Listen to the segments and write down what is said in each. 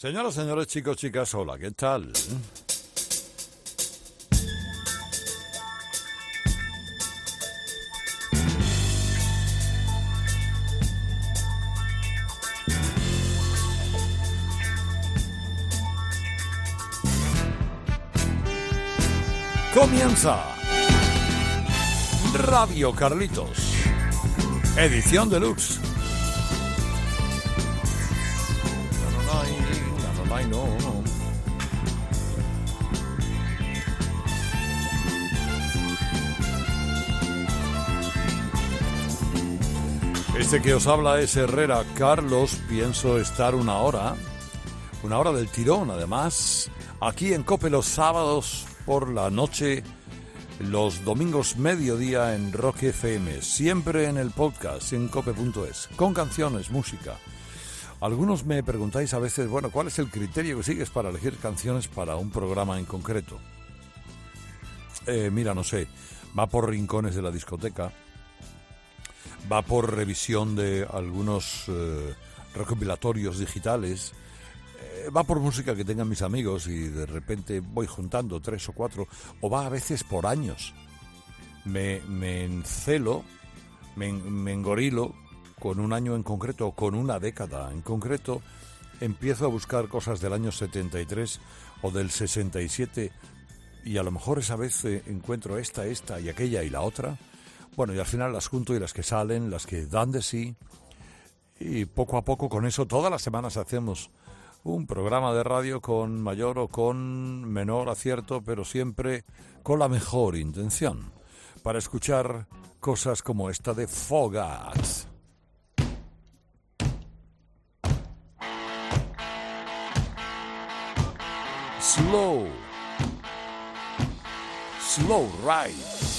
Señoras, señores, chicos, chicas, hola, ¿qué tal? Comienza Radio Carlitos, edición deluxe. Este que os habla es Herrera Carlos. Pienso estar una hora, una hora del tirón, además, aquí en Cope los sábados por la noche, los domingos mediodía en Rock FM, siempre en el podcast en cope.es, con canciones, música algunos me preguntáis a veces, bueno, ¿cuál es el criterio que sigues para elegir canciones para un programa en concreto? Eh, mira, no sé, va por rincones de la discoteca, va por revisión de algunos eh, recopilatorios digitales, eh, va por música que tengan mis amigos y de repente voy juntando tres o cuatro, o va a veces por años. Me, encelo, me, me engorilo con un año en concreto con una década en concreto, empiezo a buscar cosas del año 73 o del 67 y a lo mejor esa vez eh, encuentro esta, esta y aquella y la otra. Bueno, y al final las junto y las que salen, las que dan de sí. Y poco a poco con eso, todas las semanas hacemos un programa de radio con mayor o con menor acierto, pero siempre con la mejor intención, para escuchar cosas como esta de Fogas. Slow, slow ride.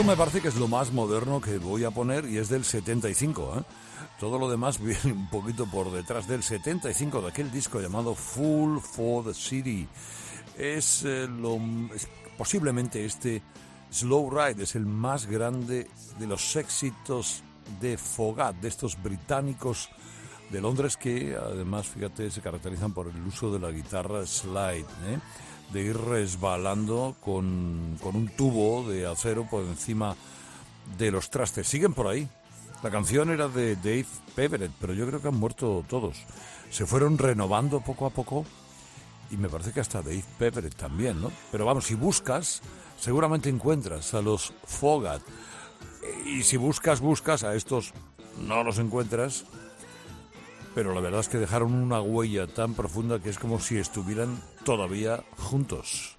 Esto me parece que es lo más moderno que voy a poner y es del 75. ¿eh? Todo lo demás viene un poquito por detrás del 75 de aquel disco llamado Full for the City. Es, eh, lo, posiblemente este Slow Ride es el más grande de los éxitos de Fogat, de estos británicos de Londres que además, fíjate, se caracterizan por el uso de la guitarra slide. ¿eh? De ir resbalando con, con un tubo de acero por encima de los trastes. Siguen por ahí. La canción era de Dave Peveret, pero yo creo que han muerto todos. Se fueron renovando poco a poco y me parece que hasta Dave Peveret también, ¿no? Pero vamos, si buscas, seguramente encuentras a los Fogat. Y si buscas, buscas, a estos no los encuentras pero la verdad es que dejaron una huella tan profunda que es como si estuvieran todavía juntos.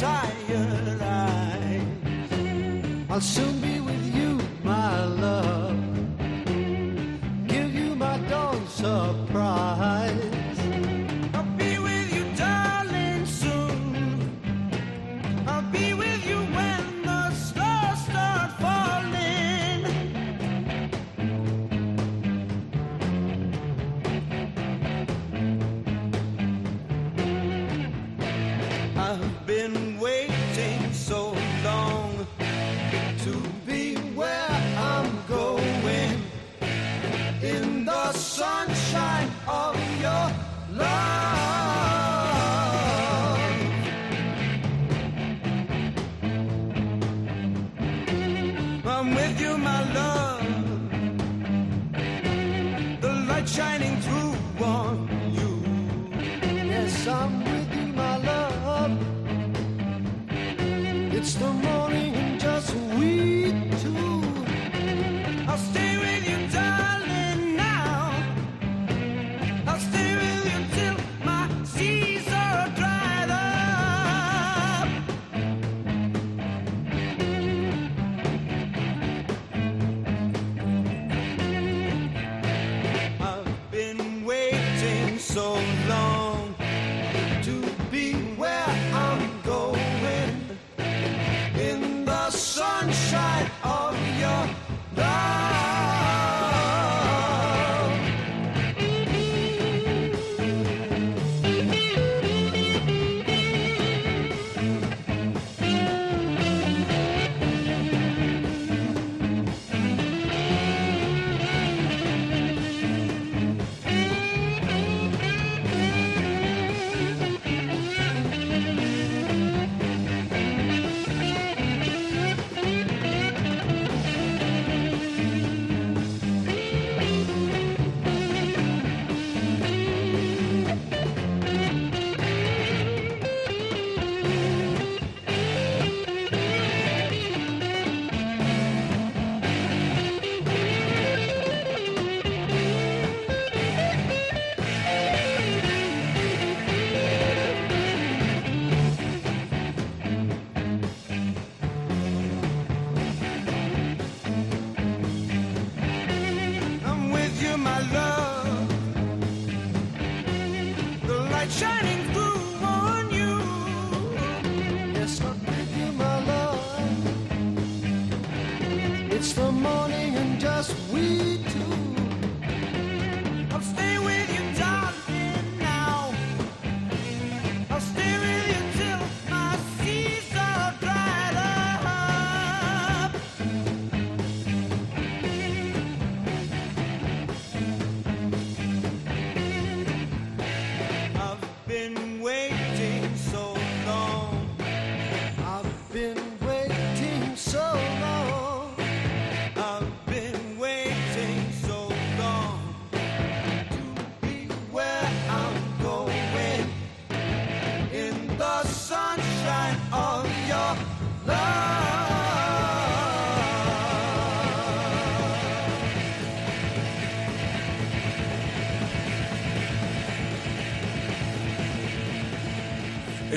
Tired. Soon be with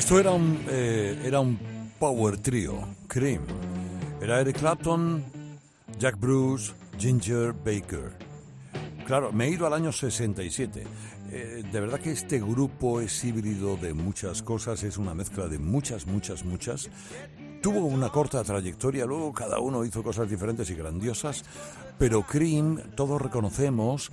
Esto era un, eh, era un power trio, Cream. Era Eric Clapton, Jack Bruce, Ginger Baker. Claro, me he ido al año 67. Eh, de verdad que este grupo es híbrido de muchas cosas, es una mezcla de muchas, muchas, muchas. Tuvo una corta trayectoria, luego cada uno hizo cosas diferentes y grandiosas, pero Cream, todos reconocemos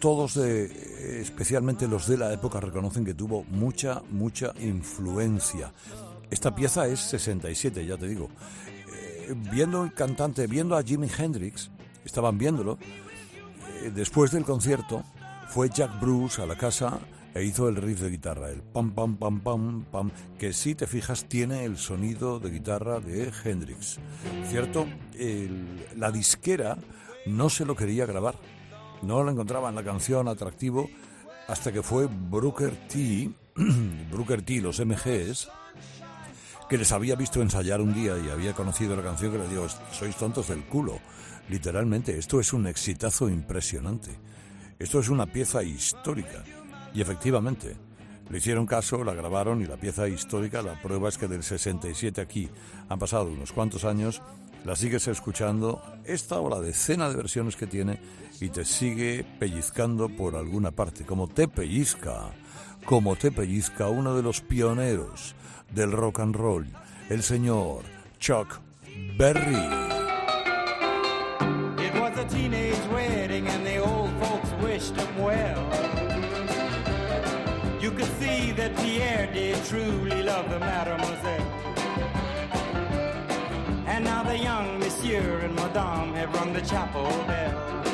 todos, de, especialmente los de la época, reconocen que tuvo mucha, mucha influencia. Esta pieza es 67, ya te digo. Eh, viendo el cantante, viendo a Jimi Hendrix, estaban viéndolo, eh, después del concierto, fue Jack Bruce a la casa e hizo el riff de guitarra, el pam pam pam pam pam, que si te fijas tiene el sonido de guitarra de Hendrix. ¿Cierto? la disquera no se lo quería grabar no lo encontraban la canción atractivo hasta que fue Brooker T, Brooker T, los MGs, que les había visto ensayar un día y había conocido la canción que le dijo, sois tontos del culo. Literalmente, esto es un exitazo impresionante. Esto es una pieza histórica. Y efectivamente, le hicieron caso, la grabaron y la pieza histórica, la prueba es que del 67 aquí han pasado unos cuantos años, la sigues escuchando, esta o la decena de versiones que tiene y te sigue pellizcando por alguna parte, como te pellizca, como te pellizca uno de los pioneros del rock and roll, el señor Chuck Berry. It was a teenage wedding and the old folks wished him well. You could see that Pierre did truly love the mademoiselle. And now the young monsieur and madame have rung the chapel bell.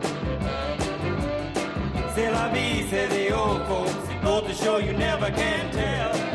C'est la vie, say the old folks. Go to show you never can tell.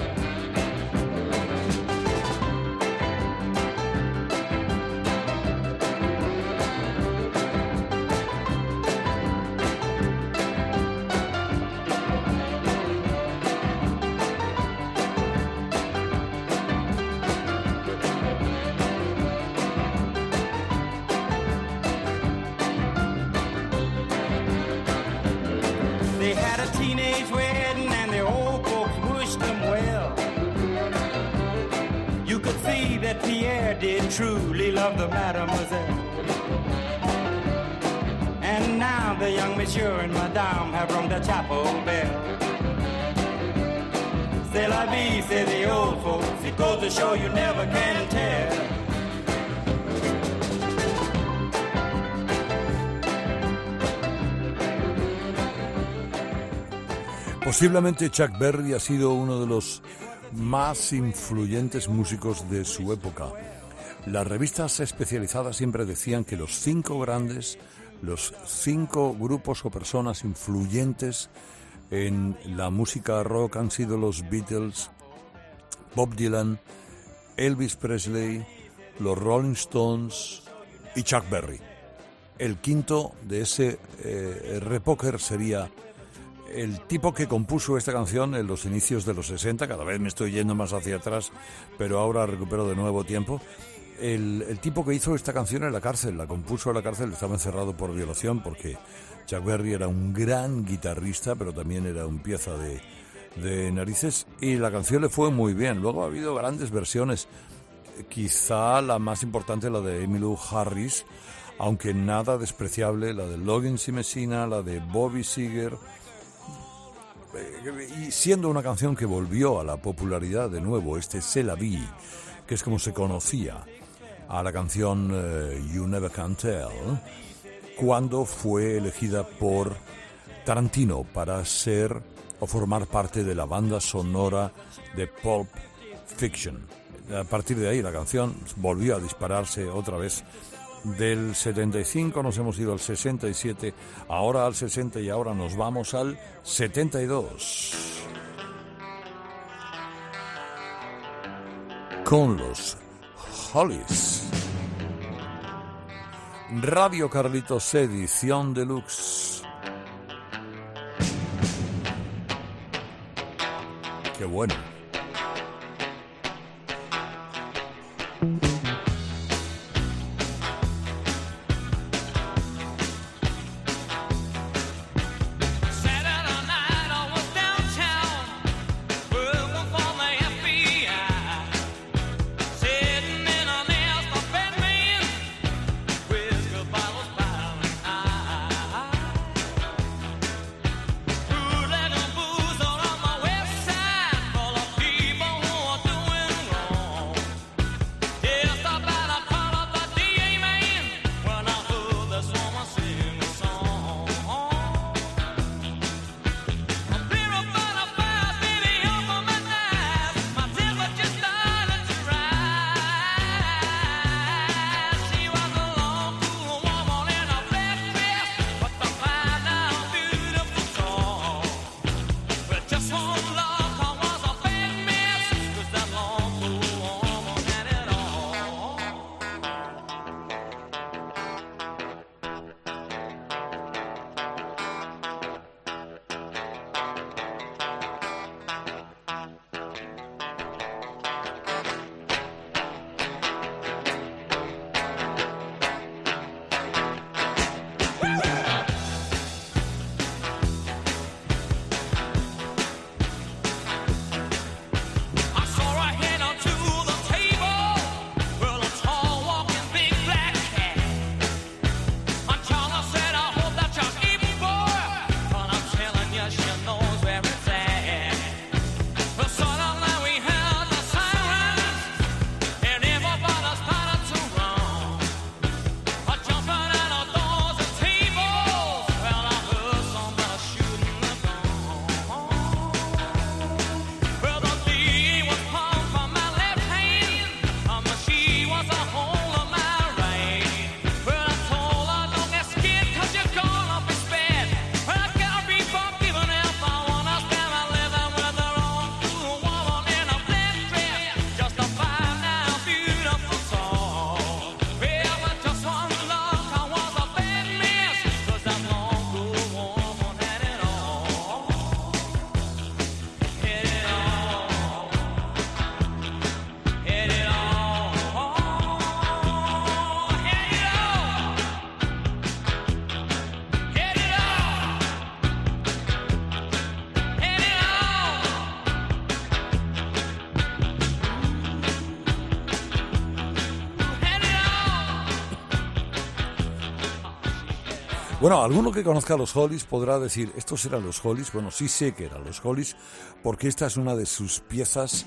Love the mademoiselle. And now the young monsieur and madame have rung the chapel bell. La vie, say the old folks. It goes to show you never can tell. Posiblemente Chuck Berry ha sido uno de los más influyentes músicos de su época. Las revistas especializadas siempre decían que los cinco grandes, los cinco grupos o personas influyentes en la música rock han sido los Beatles, Bob Dylan, Elvis Presley, los Rolling Stones y Chuck Berry. El quinto de ese eh, repoker sería el tipo que compuso esta canción en los inicios de los 60, cada vez me estoy yendo más hacia atrás, pero ahora recupero de nuevo tiempo, el, tipo que hizo esta canción en la cárcel, la compuso en la cárcel, estaba encerrado por violación porque Chuck Berry era un gran guitarrista, pero también era un pieza de, narices y la canción le fue muy bien. Luego ha habido grandes versiones quizá la más importante, la de Emmylou Harris, aunque nada despreciable, la de Loggins y Messina, la de Bobby Seeger, eh, y siendo una canción que volvió a la popularidad de nuevo, este C'est la vie, que es como se conocía a la canción eh, You Never Can Tell, cuando fue elegida por Tarantino para ser o formar parte de la banda sonora de Pulp Fiction. A partir de ahí la canción volvió a dispararse otra vez. Del 75 nos hemos ido al 67, ahora al 60 y ahora nos vamos al 72. Con los Hollies. Radio Carlitos Edición Deluxe. Qué bueno. Bueno, alguno que conozca a los Hollies podrá decir, ¿estos eran los Hollies? Bueno, sí sé que eran los Hollies, porque esta es una de sus piezas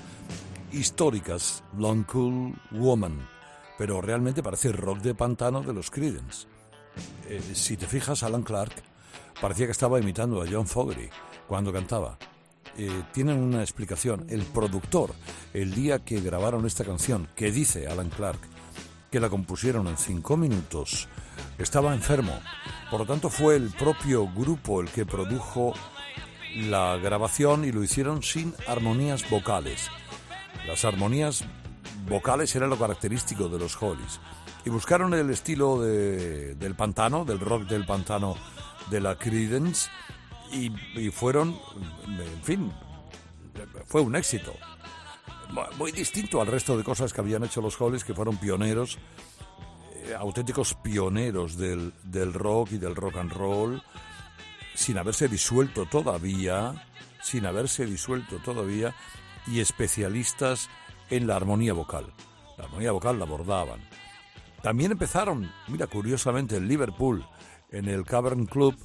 históricas, Long Cool Woman, pero realmente parece rock de pantano de los Creedence. Eh, si te fijas, Alan Clark parecía que estaba imitando a John Fogerty cuando cantaba. Eh, tienen una explicación. El productor, el día que grabaron esta canción, que dice Alan Clark, que la compusieron en cinco minutos, estaba enfermo. Por lo tanto, fue el propio grupo el que produjo la grabación y lo hicieron sin armonías vocales. Las armonías vocales eran lo característico de los Hollies. Y buscaron el estilo del pantano, del rock del pantano de la Creedence, y fueron, en fin, fue un éxito. Muy distinto al resto de cosas que habían hecho los Hollies, que fueron pioneros auténticos pioneros del, del rock y del rock and roll, sin haberse disuelto todavía, sin haberse disuelto todavía, y especialistas en la armonía vocal. la armonía vocal la abordaban. También empezaron, mira, curiosamente, en Liverpool, en el Cavern Club,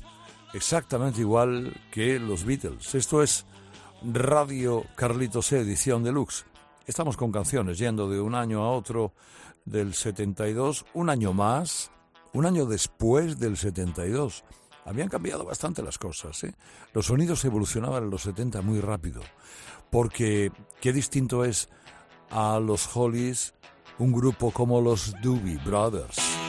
exactamente igual que los Beatles. Esto es Radio Carlitos edición deluxe. Estamos con canciones yendo de un año a otro del 72, un año más, un año después del 72. Habían cambiado bastante las cosas. ¿eh? Los sonidos evolucionaban en los 70 muy rápido, porque qué distinto es a los Hollies un grupo como los Doobie Brothers.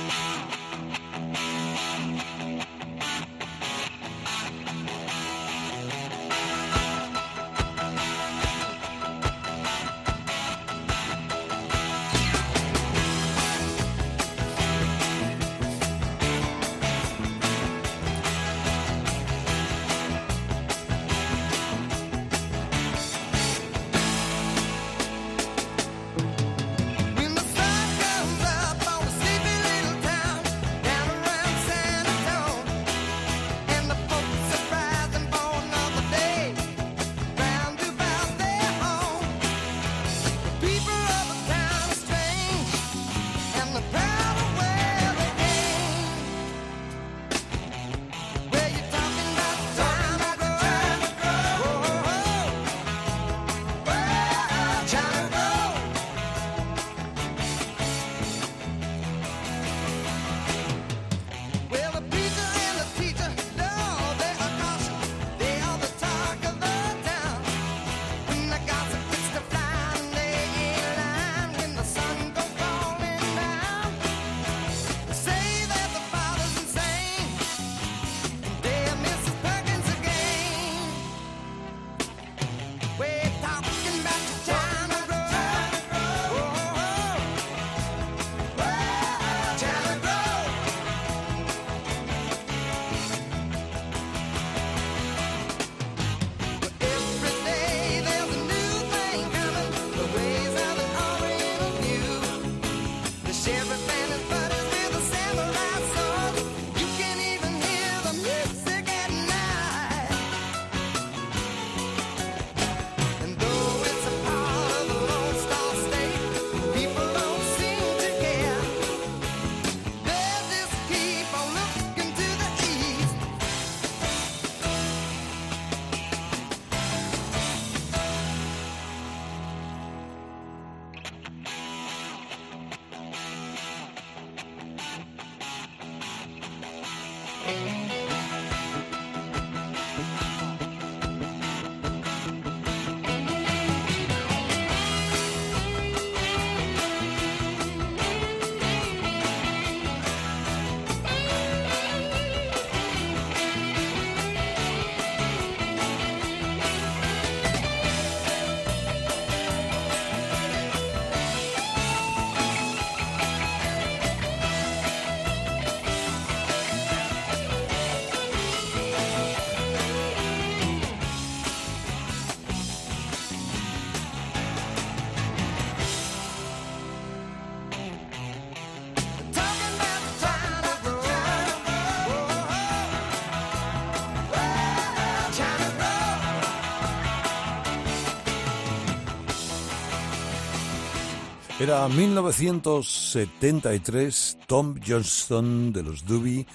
Era 1973, Tom Johnston de los Doobie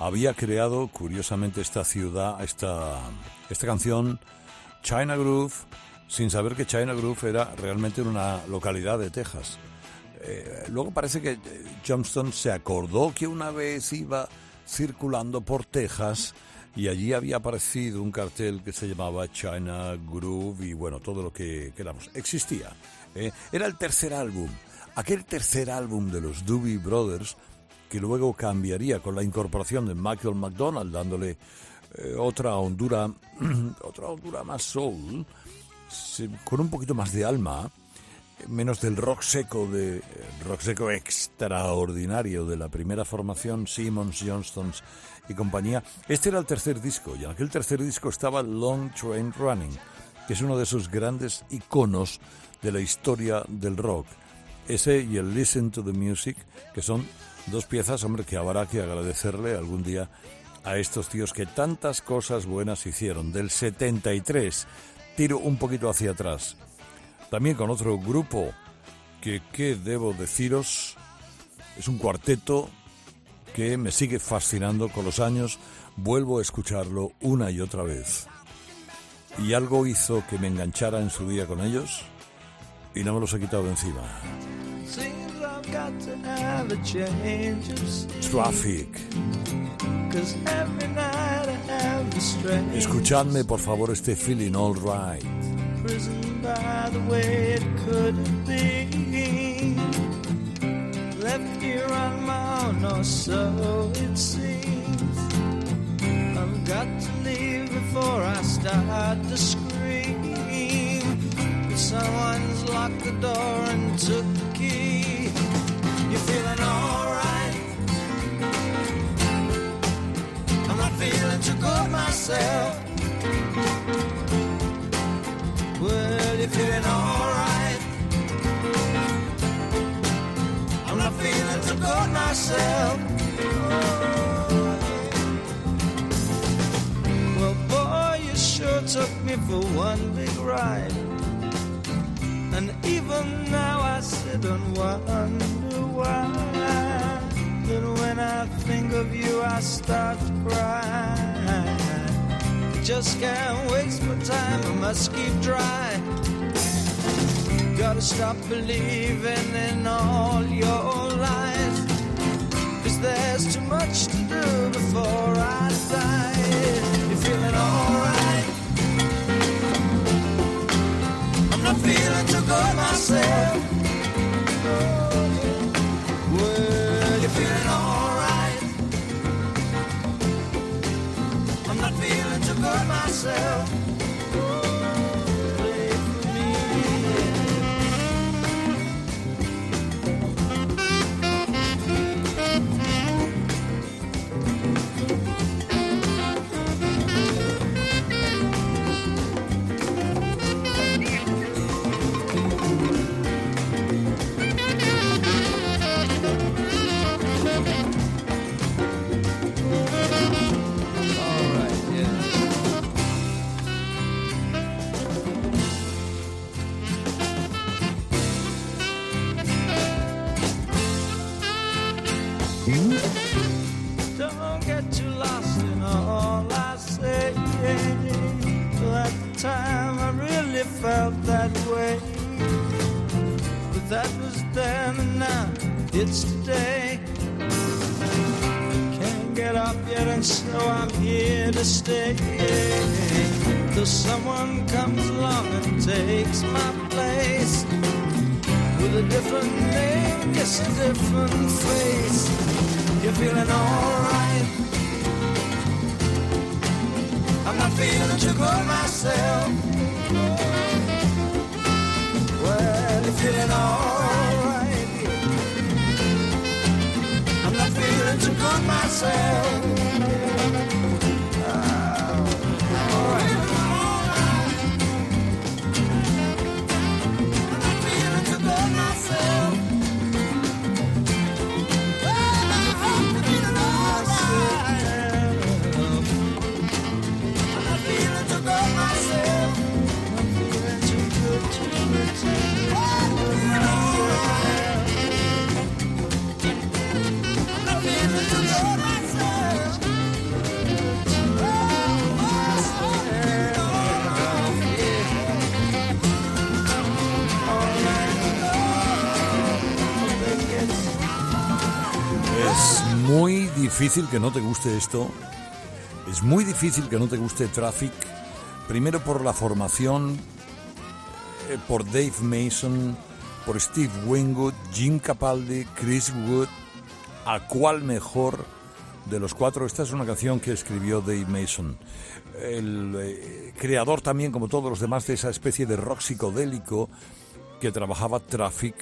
había creado curiosamente esta ciudad, esta, esta canción, China Groove, sin saber que China Groove era realmente una localidad de Texas. Eh, luego parece que Johnston se acordó que una vez iba circulando por Texas y allí había aparecido un cartel que se llamaba China Groove y bueno, todo lo que queramos. Existía. ¿Eh? Era el tercer álbum, aquel tercer álbum de los Doobie Brothers que luego cambiaría con la incorporación de Michael McDonald dándole eh, otra hondura, otra hondura más soul, con un poquito más de alma, menos del rock seco de rock seco extraordinario de la primera formación Simmons, Johnstons y compañía. Este era el tercer disco y en aquel tercer disco estaba Long Train Running, que es uno de sus grandes iconos de la historia del rock. Ese y el Listen to the Music, que son dos piezas, hombre, que habrá que agradecerle algún día a estos tíos que tantas cosas buenas hicieron. Del 73, tiro un poquito hacia atrás. También con otro grupo que, ¿qué debo deciros? Es un cuarteto que me sigue fascinando con los años. Vuelvo a escucharlo una y otra vez. Y algo hizo que me enganchara en su día con ellos y no me los he quitado de encima. Traffic. Escuchadme por favor este feeling all right. by the way it could be. Left here on my own, or so it seems. I've got to leave before I start to scream. Someone's locked the door and took the key. You're feeling alright. I'm not feeling too good myself. Well, you're feeling alright. I'm not feeling too good myself. Well, boy, you sure took me for one big ride. And even now I sit and wonder why. But when I think of you, I start to cry just can't waste my time, I must keep trying. Gotta stop believing in all your lies. Cause there's too much to do before I die. You're feeling alright. the feeling too good myself. Well, you're feeling alright. I'm not feeling too good myself. certain. You're feeling all. Difícil que no te guste esto. Es muy difícil que no te guste Traffic. Primero por la formación, eh, por Dave Mason, por Steve Wingwood, Jim Capaldi, Chris Wood. ¿A cuál mejor de los cuatro? Esta es una canción que escribió Dave Mason. El eh, creador también, como todos los demás, de esa especie de rock psicodélico que trabajaba Traffic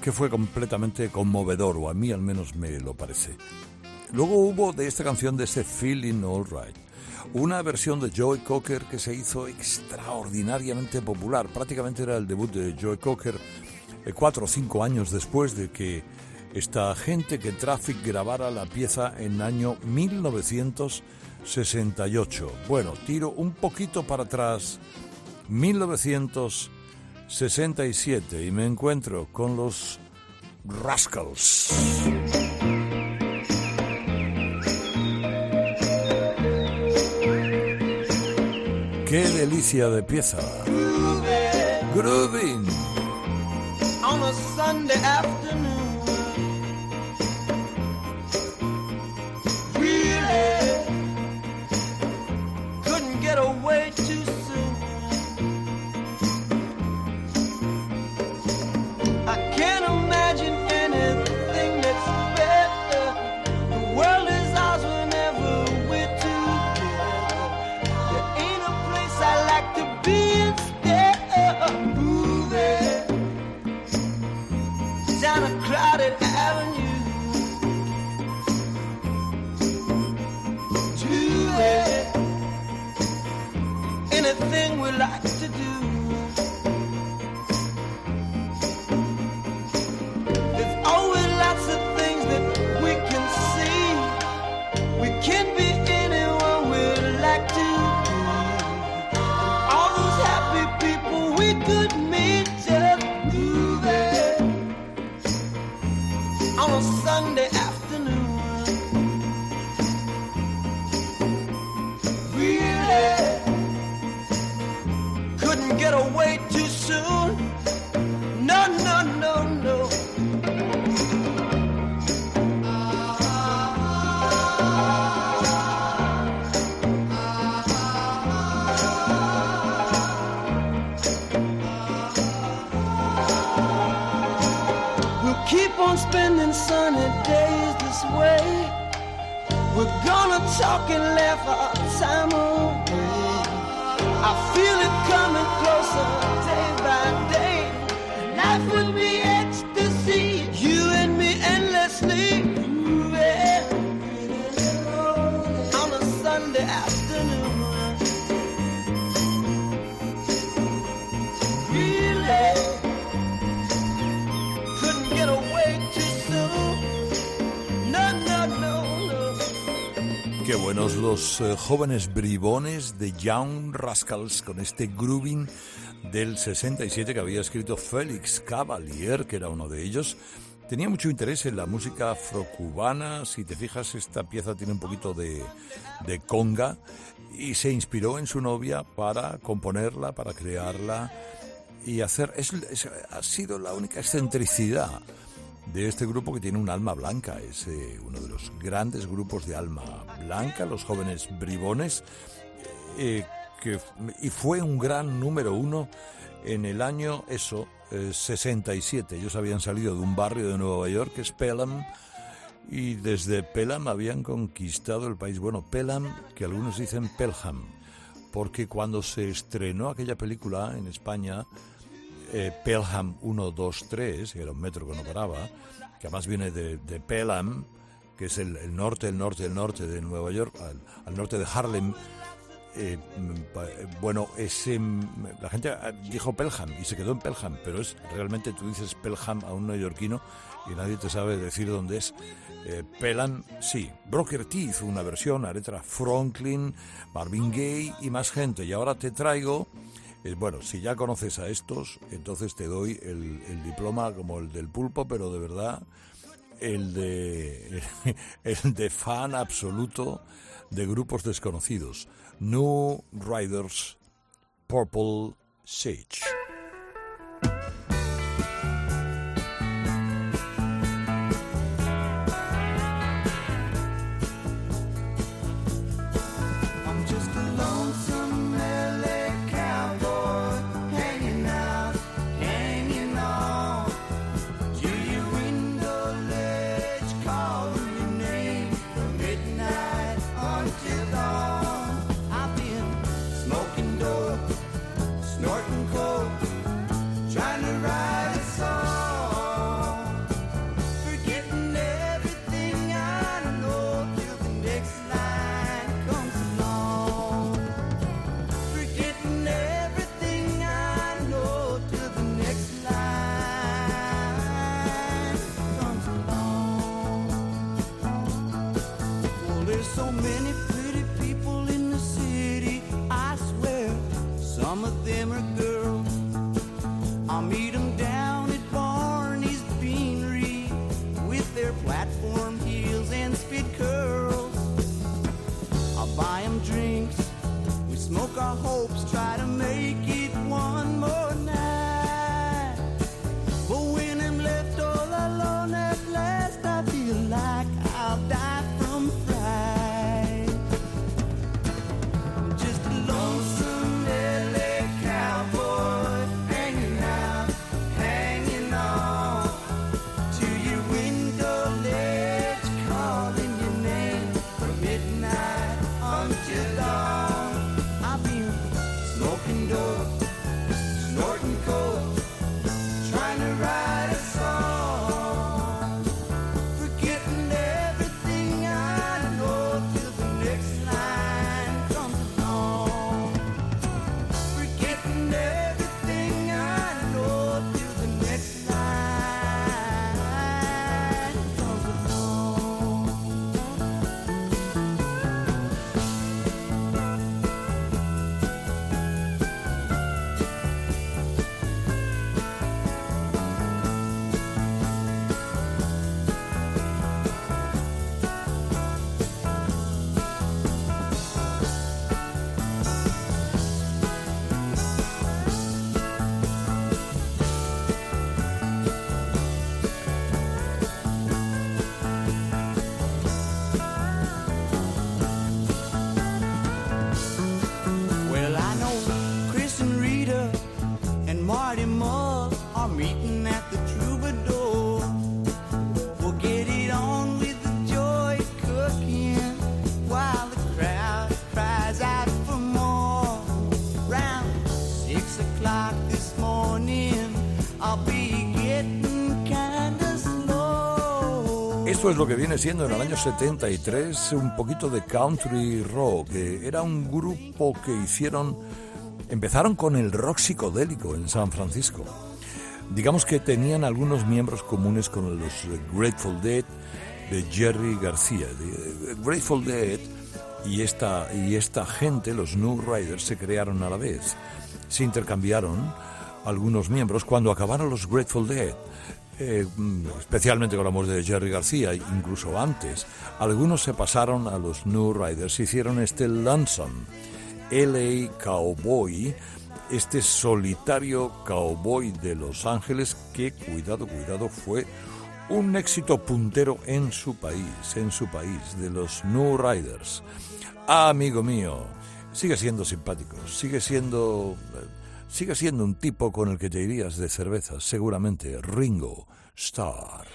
que fue completamente conmovedor, o a mí al menos me lo parece. Luego hubo de esta canción, de ese Feeling Alright, una versión de Joey Cocker que se hizo extraordinariamente popular. Prácticamente era el debut de Joey Cocker eh, cuatro o cinco años después de que esta gente que Traffic grabara la pieza en año 1968. Bueno, tiro un poquito para atrás. 1968. 67 y me encuentro con los Rascals. ¡Qué delicia de pieza! Grooving. On a Sunday afternoon. talk Qué buenos los eh, jóvenes bribones de Young Rascals con este grooving del 67 que había escrito Félix Cavalier, que era uno de ellos. Tenía mucho interés en la música afrocubana, si te fijas esta pieza tiene un poquito de, conga y se inspiró en su novia para componerla, para crearla y hacer... ha sido la única excentricidad de este grupo que tiene un alma blanca. Es eh, uno de los grandes grupos de alma blanca, los jóvenes bribones, eh, que, y fue un gran número uno en el año, eso, 67. Eh, Ellos habían salido de un barrio de Nueva York, que es Pelham, y desde Pelham habían conquistado el país. Bueno, Pelham, que algunos dicen Pelham, porque cuando se estrenó aquella película en España, eh, Pelham 123, que era un metro que no paraba, que además viene de, Pelham, que es el, norte, el norte, el norte de Nueva York, al, norte de Harlem. Eh, eh, bueno, ese, la gente ah, dijo Pelham y se quedó en Pelham, pero es realmente tú dices Pelham a un neoyorquino y nadie te sabe decir dónde es. Pelham, sí. Broker T hizo una versión, Aretha Franklin, Marvin Gaye y más gente. Y ahora te traigo bueno, si ya conoces a estos, entonces te doy el, diploma como el del pulpo, pero de verdad el de, el de fan absoluto de grupos desconocidos. New Riders Purple Sage. Es lo que viene siendo en el año 73 un poquito de country rock. Era un grupo que hicieron, empezaron con el rock psicodélico en San Francisco. Digamos que tenían algunos miembros comunes con los Grateful Dead de Jerry García. Grateful Dead y esta, y esta gente, los New Riders, se crearon a la vez. Se intercambiaron algunos miembros cuando acabaron los Grateful Dead eh, especialmente con la muerte de Jerry García, incluso antes, algunos se pasaron a los New Riders, hicieron este Lonesome, LA Cowboy, este solitario cowboy de Los Ángeles que, cuidado, cuidado, fue un éxito puntero en su país, en su país, de los New Riders. Ah, amigo mío, sigue siendo simpático, sigue siendo eh, Sigue siendo un tipo con el que te irías de cervezas, seguramente Ringo Starr.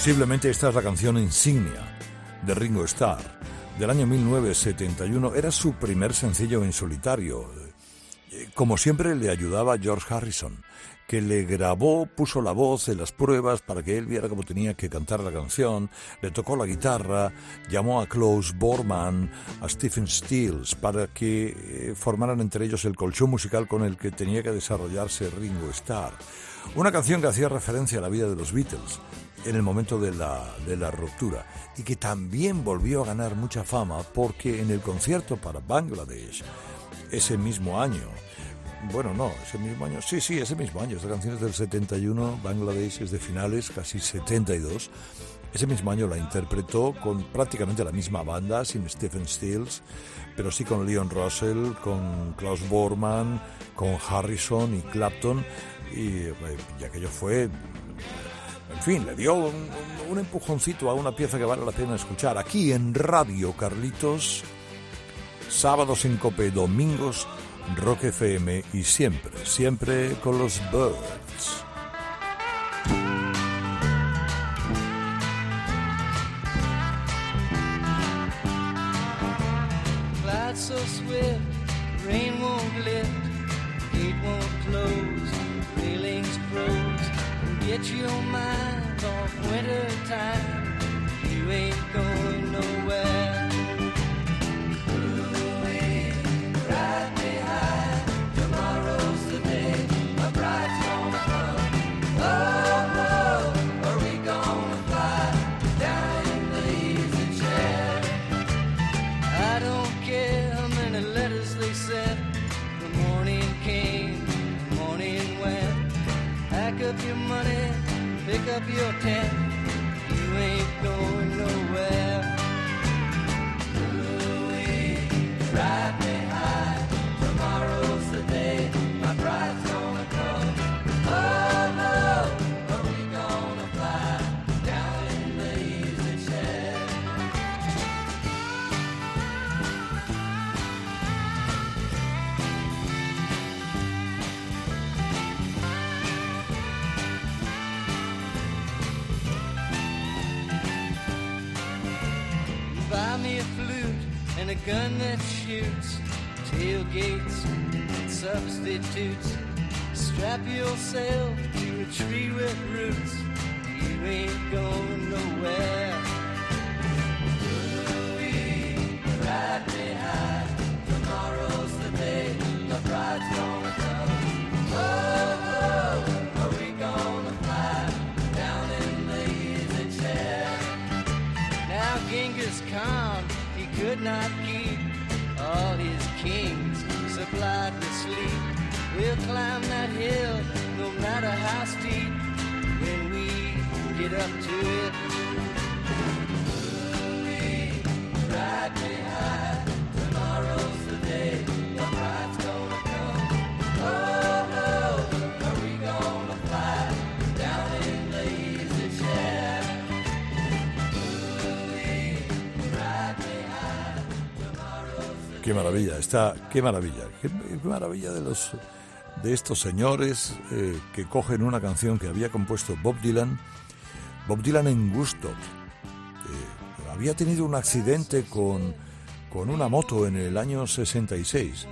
Posiblemente esta es la canción insignia de Ringo Starr. Del año 1971 era su primer sencillo en solitario. Eh, como siempre le ayudaba George Harrison, que le grabó, puso la voz en las pruebas para que él viera cómo tenía que cantar la canción, le tocó la guitarra, llamó a Klaus Bormann, a Stephen Stills, para que eh, formaran entre ellos el colchón musical con el que tenía que desarrollarse Ringo Starr. Una canción que hacía referencia a la vida de los Beatles, en el momento de la, de la ruptura y que también volvió a ganar mucha fama porque en el concierto para Bangladesh ese mismo año, bueno, no, ese mismo año, sí, sí, ese mismo año, esta canción es del 71, Bangladesh es de finales, casi 72, ese mismo año la interpretó con prácticamente la misma banda, sin Stephen Stills, pero sí con Leon Russell, con Klaus Bormann, con Harrison y Clapton, y, eh, y aquello fue en fin, le dio un, empujoncito a una pieza que vale la pena escuchar aquí en Radio Carlitos, sábados en Cope, domingos Rock FM y siempre, siempre con los Birds. Get your mind off winter time. You ain't going pick up your tent. Gun that shoots, tailgates and substitutes. Strap yourself to a tree with roots. You ain't going nowhere. Louis, ride. Tomorrow's the day gonna come. Oh, oh are we kings supplied with sleep. We'll climb that hill no matter how steep when we get up to it. Louis, ride me Qué maravilla, está, qué maravilla, qué, maravilla de los de estos señores eh, que cogen una canción que había compuesto Bob Dylan, Bob Dylan en Gusto. Eh, había tenido un accidente con, con una moto en el año 66.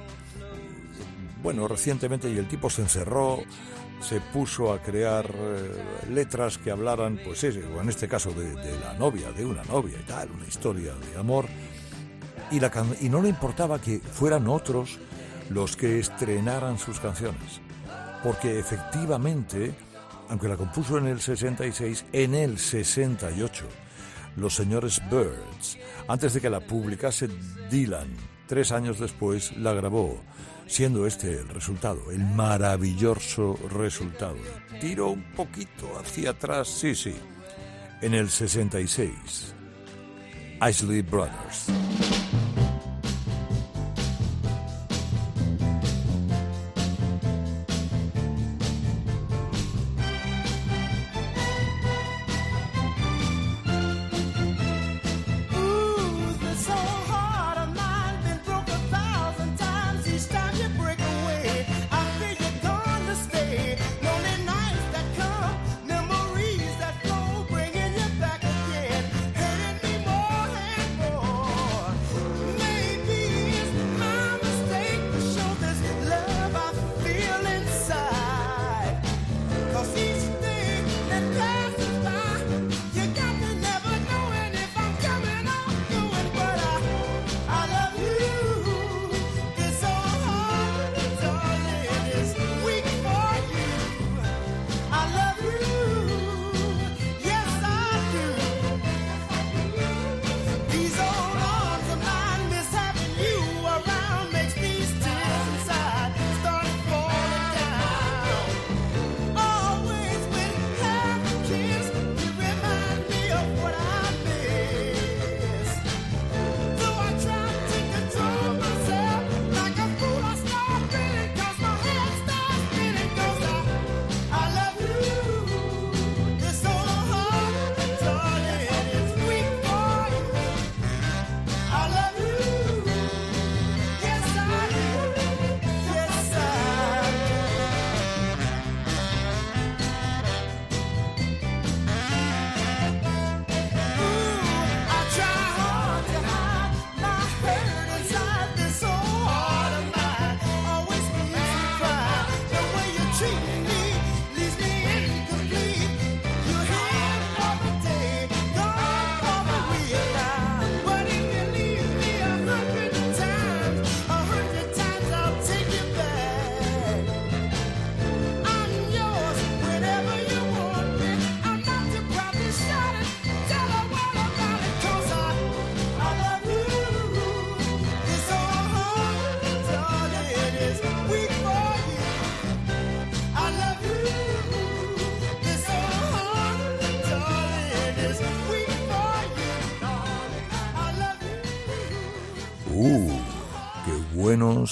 Bueno, recientemente y el tipo se encerró, se puso a crear eh, letras que hablaran, pues ese, o en este caso de, de la novia, de una novia y tal, una historia de amor y, no le importaba que fueran otros los que estrenaran sus canciones. Porque efectivamente, aunque la compuso en el 66, en el 68, los señores Birds, antes de que la publicase Dylan, tres años después, la grabó, siendo este el resultado, el maravilloso resultado. Tiro un poquito hacia atrás, sí, sí, en el 66. Isley Brothers.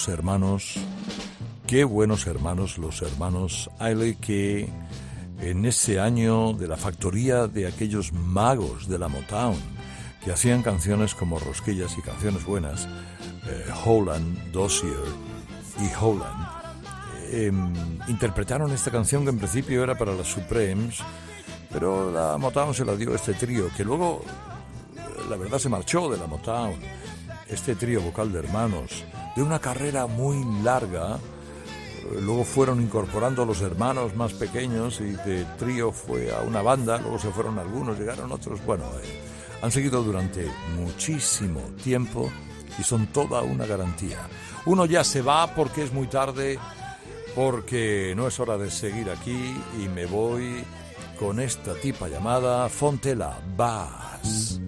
Hermanos, qué buenos hermanos los hermanos Ailey que en ese año de la factoría de aquellos magos de la Motown que hacían canciones como Rosquillas y canciones buenas, eh, Holland, Dossier y Holland, em, interpretaron esta canción que en principio era para las Supremes, pero la Motown se la dio a este trío, que luego, la verdad, se marchó de la Motown. Este trío vocal de hermanos, de una carrera muy larga, luego fueron incorporando los hermanos más pequeños y de trío fue a una banda, luego se fueron algunos, llegaron otros, bueno, eh, han seguido durante muchísimo tiempo y son toda una garantía. Uno ya se va porque es muy tarde, porque no es hora de seguir aquí y me voy con esta tipa llamada Fontela Bass.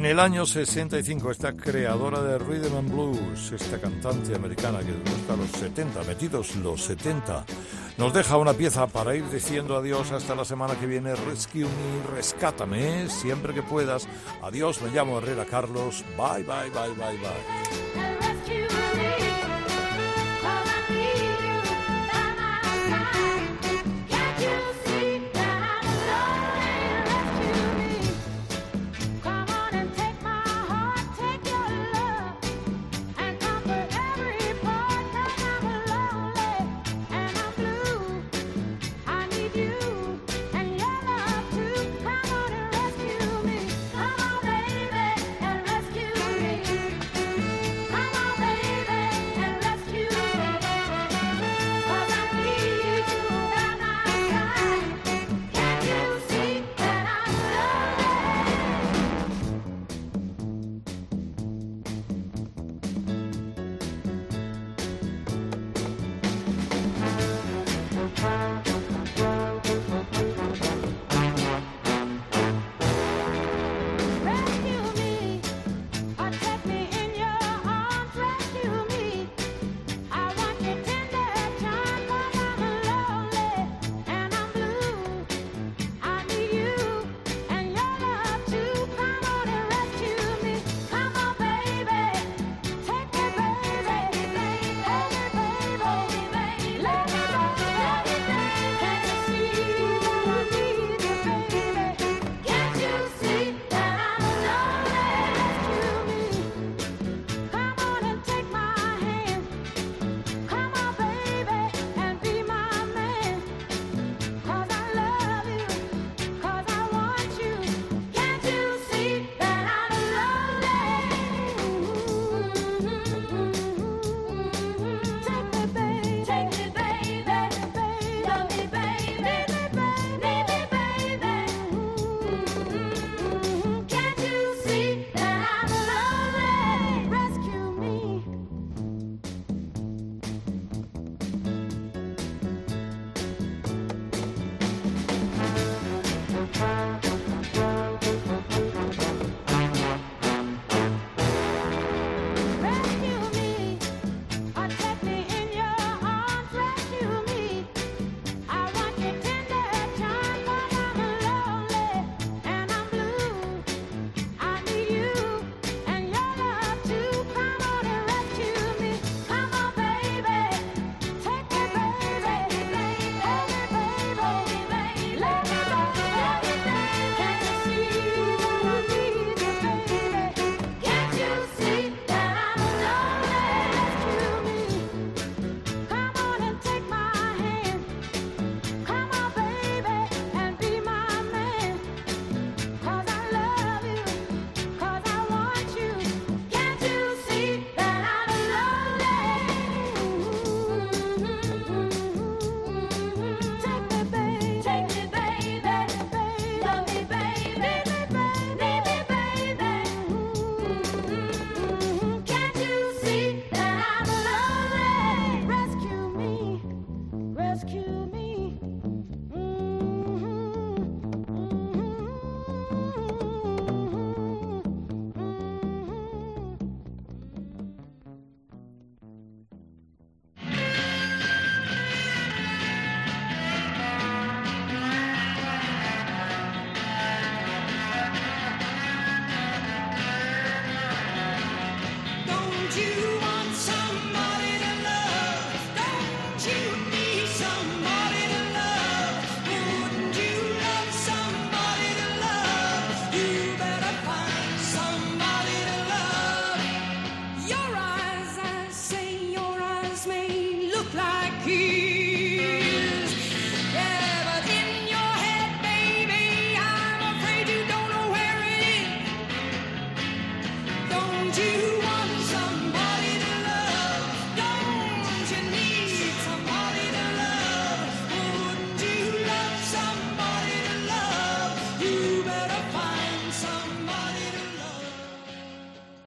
En el año 65, esta creadora de Rhythm and Blues, esta cantante americana que gusta los 70, metidos los 70, nos deja una pieza para ir diciendo adiós hasta la semana que viene. Rescue me, rescátame, siempre que puedas. Adiós, me llamo Herrera Carlos. Bye, bye, bye, bye, bye.